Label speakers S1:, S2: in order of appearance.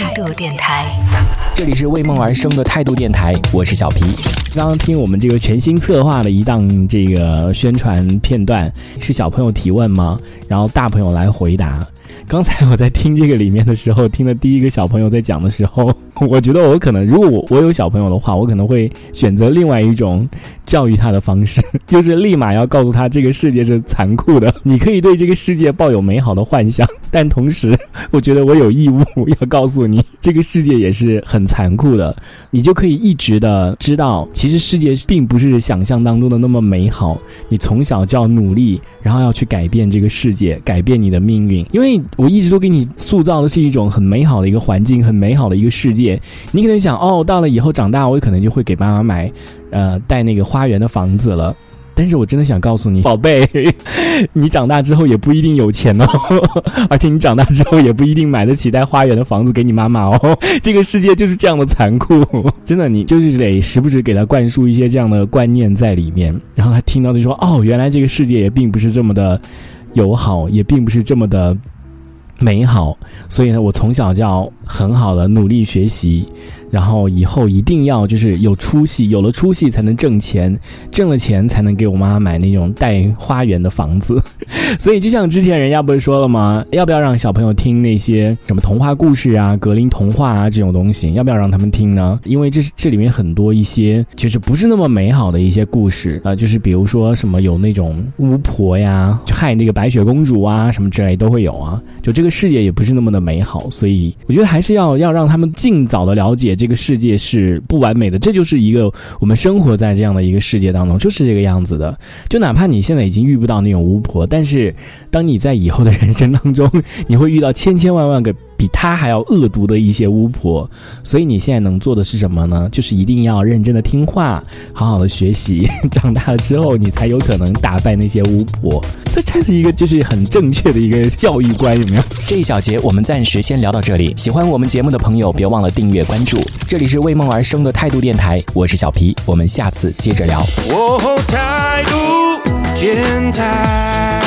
S1: 态度电台，
S2: 这里是为梦而生的态度电台，我是小皮。刚刚听我们这个全新策划的一档这个宣传片段，是小朋友提问吗？然后大朋友来回答。刚才我在听这个里面的时候，听了第一个小朋友在讲的时候，我觉得我可能，如果我我有小朋友的话，我可能会选择另外一种教育他的方式，就是立马要告诉他这个世界是残酷的。你可以对这个世界抱有美好的幻想，但同时，我觉得我有义务要告诉你，这个世界也是很残酷的。你就可以一直的知道，其其实世界并不是想象当中的那么美好。你从小就要努力，然后要去改变这个世界，改变你的命运，因为。我一直都给你塑造的是一种很美好的一个环境，很美好的一个世界。你可能想，哦，到了以后长大，我可能就会给爸妈买，呃，带那个花园的房子了。但是我真的想告诉你，宝贝，你长大之后也不一定有钱哦，而且你长大之后也不一定买得起带花园的房子给你妈妈哦。这个世界就是这样的残酷，真的，你就是得时不时给他灌输一些这样的观念在里面，然后他听到就说，哦，原来这个世界也并不是这么的友好，也并不是这么的。美好，所以呢，我从小就要很好的努力学习。然后以后一定要就是有出息，有了出息才能挣钱，挣了钱才能给我妈买那种带花园的房子。所以就像之前人家不是说了吗？要不要让小朋友听那些什么童话故事啊、格林童话啊这种东西？要不要让他们听呢？因为这是这里面很多一些就是不是那么美好的一些故事啊，就是比如说什么有那种巫婆呀，就害那个白雪公主啊什么之类都会有啊。就这个世界也不是那么的美好，所以我觉得还是要要让他们尽早的了解。这个世界是不完美的，这就是一个我们生活在这样的一个世界当中，就是这个样子的。就哪怕你现在已经遇不到那种巫婆，但是当你在以后的人生当中，你会遇到千千万万个。比他还要恶毒的一些巫婆，所以你现在能做的是什么呢？就是一定要认真的听话，好好的学习，长大了之后你才有可能打败那些巫婆。这才是一个就是很正确的一个教育观，有没有？这一小节我们暂时先聊到这里。喜欢我们节目的朋友，别忘了订阅关注。这里是为梦而生的态度电台，我是小皮，我们下次接着聊。态度电台。